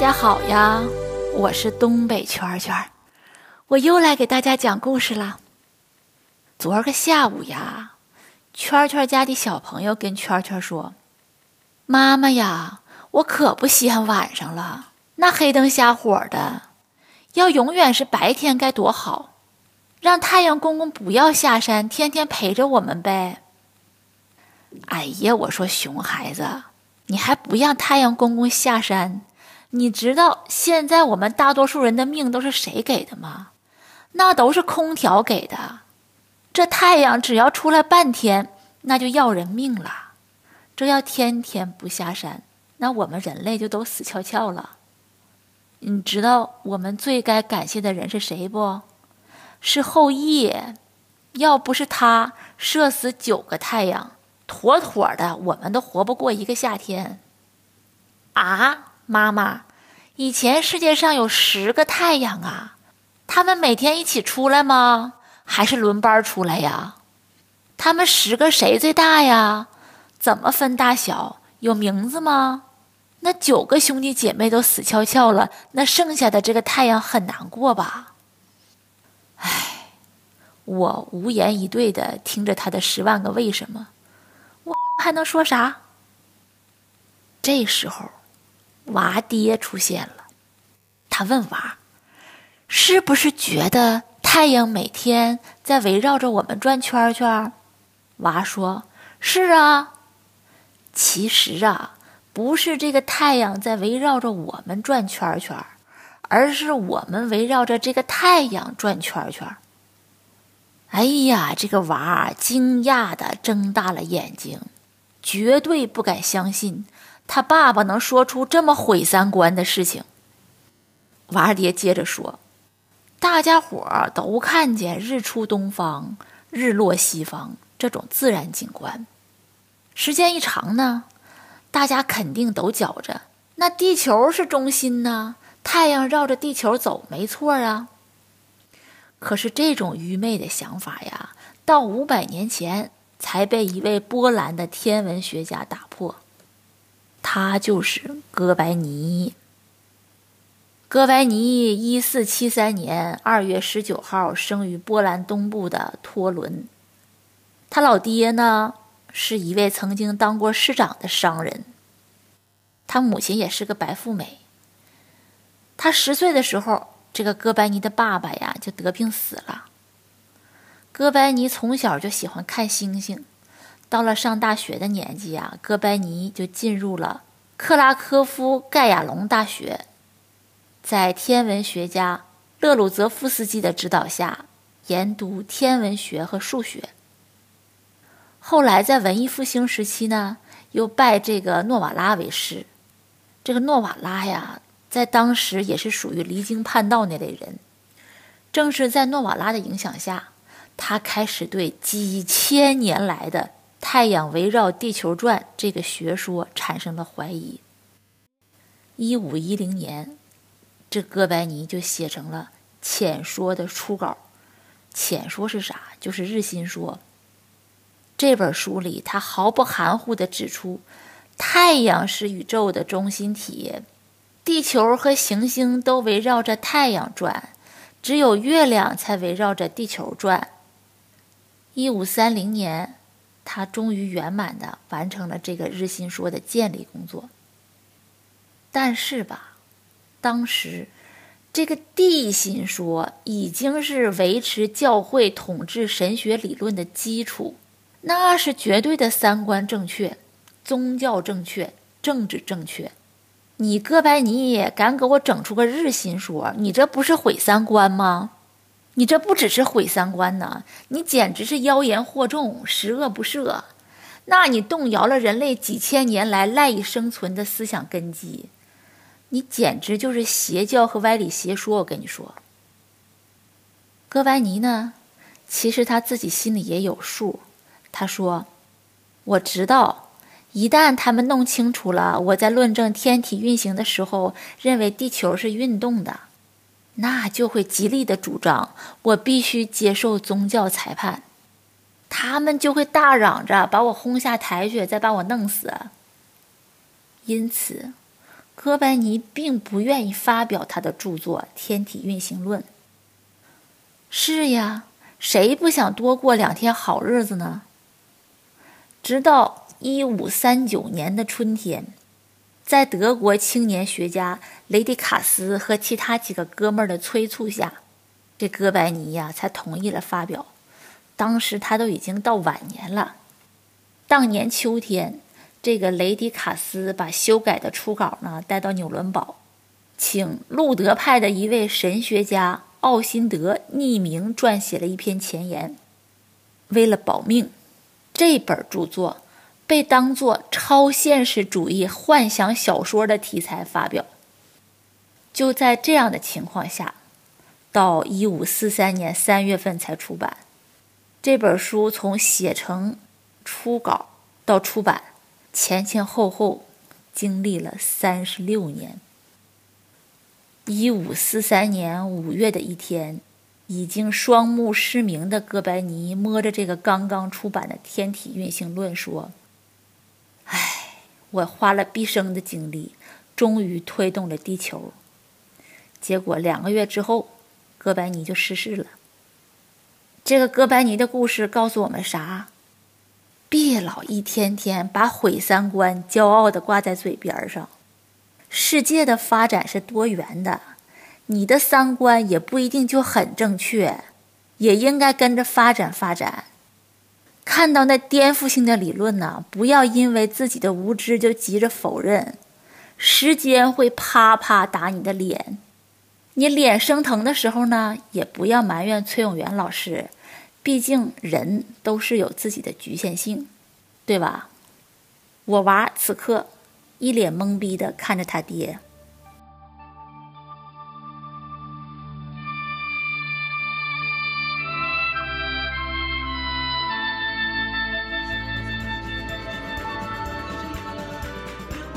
大家好呀，我是东北圈圈，我又来给大家讲故事了。昨儿个下午呀，圈圈家的小朋友跟圈圈说：“妈妈呀，我可不稀罕晚上了，那黑灯瞎火的，要永远是白天该多好，让太阳公公不要下山，天天陪着我们呗。”哎呀，我说熊孩子，你还不让太阳公公下山？你知道现在我们大多数人的命都是谁给的吗？那都是空调给的。这太阳只要出来半天，那就要人命了。这要天天不下山，那我们人类就都死翘翘了。你知道我们最该感谢的人是谁不？是后羿。要不是他射死九个太阳，妥妥的我们都活不过一个夏天。啊！妈妈，以前世界上有十个太阳啊，他们每天一起出来吗？还是轮班出来呀？他们十个谁最大呀？怎么分大小？有名字吗？那九个兄弟姐妹都死翘翘了，那剩下的这个太阳很难过吧？唉，我无言以对的听着他的十万个为什么，我还能说啥？这时候。娃爹出现了，他问娃：“是不是觉得太阳每天在围绕着我们转圈圈？”娃说：“是啊。”其实啊，不是这个太阳在围绕着我们转圈圈，而是我们围绕着这个太阳转圈圈。哎呀，这个娃惊讶的睁大了眼睛，绝对不敢相信。他爸爸能说出这么毁三观的事情。娃儿爹接着说：“大家伙儿都看见日出东方、日落西方这种自然景观，时间一长呢，大家肯定都觉着那地球是中心呢，太阳绕着地球走，没错啊。可是这种愚昧的想法呀，到五百年前才被一位波兰的天文学家打破。”他就是哥白尼。哥白尼一四七三年二月十九号生于波兰东部的托伦。他老爹呢是一位曾经当过市长的商人。他母亲也是个白富美。他十岁的时候，这个哥白尼的爸爸呀就得病死了。哥白尼从小就喜欢看星星。到了上大学的年纪啊，哥白尼就进入了克拉科夫盖亚隆大学，在天文学家勒鲁泽夫斯基的指导下研读天文学和数学。后来在文艺复兴时期呢，又拜这个诺瓦拉为师。这个诺瓦拉呀，在当时也是属于离经叛道那类人。正是在诺瓦拉的影响下，他开始对几千年来的。太阳围绕地球转这个学说产生了怀疑。一五一零年，这哥白尼就写成了《浅说》的初稿。浅说是啥？就是日心说。这本书里，他毫不含糊地指出，太阳是宇宙的中心体，地球和行星都围绕着太阳转，只有月亮才围绕着地球转。一五三零年。他终于圆满的完成了这个日心说的建立工作。但是吧，当时这个地心说已经是维持教会统治神学理论的基础，那是绝对的三观正确、宗教正确、政治正确。你哥白尼敢给我整出个日心说，你这不是毁三观吗？你这不只是毁三观呢，你简直是妖言惑众、十恶不赦。那你动摇了人类几千年来赖以生存的思想根基，你简直就是邪教和歪理邪说。我跟你说，哥白尼呢，其实他自己心里也有数。他说：“我知道，一旦他们弄清楚了我在论证天体运行的时候认为地球是运动的，那就会极力的主张我必须接受宗教裁判。”他们就会大嚷着把我轰下台去，再把我弄死。因此，哥白尼并不愿意发表他的著作《天体运行论》。是呀，谁不想多过两天好日子呢？直到一五三九年的春天，在德国青年学家雷迪卡斯和其他几个哥们儿的催促下，这哥白尼呀才同意了发表。当时他都已经到晚年了。当年秋天，这个雷迪卡斯把修改的初稿呢带到纽伦堡，请路德派的一位神学家奥辛德匿名撰写了一篇前言。为了保命，这本著作被当作超现实主义幻想小说的题材发表。就在这样的情况下，到一五四三年三月份才出版。这本书从写成、初稿到出版，前前后后经历了三十六年。一五四三年五月的一天，已经双目失明的哥白尼摸着这个刚刚出版的《天体运行论》说：“，我花了毕生的精力，终于推动了地球。结果两个月之后，哥白尼就逝世了。”这个哥白尼的故事告诉我们啥？别老一天天把毁三观骄傲的挂在嘴边上。世界的发展是多元的，你的三观也不一定就很正确，也应该跟着发展发展。看到那颠覆性的理论呢，不要因为自己的无知就急着否认，时间会啪啪打你的脸。你脸生疼的时候呢，也不要埋怨崔永元老师，毕竟人都是有自己的局限性，对吧？我娃此刻一脸懵逼的看着他爹。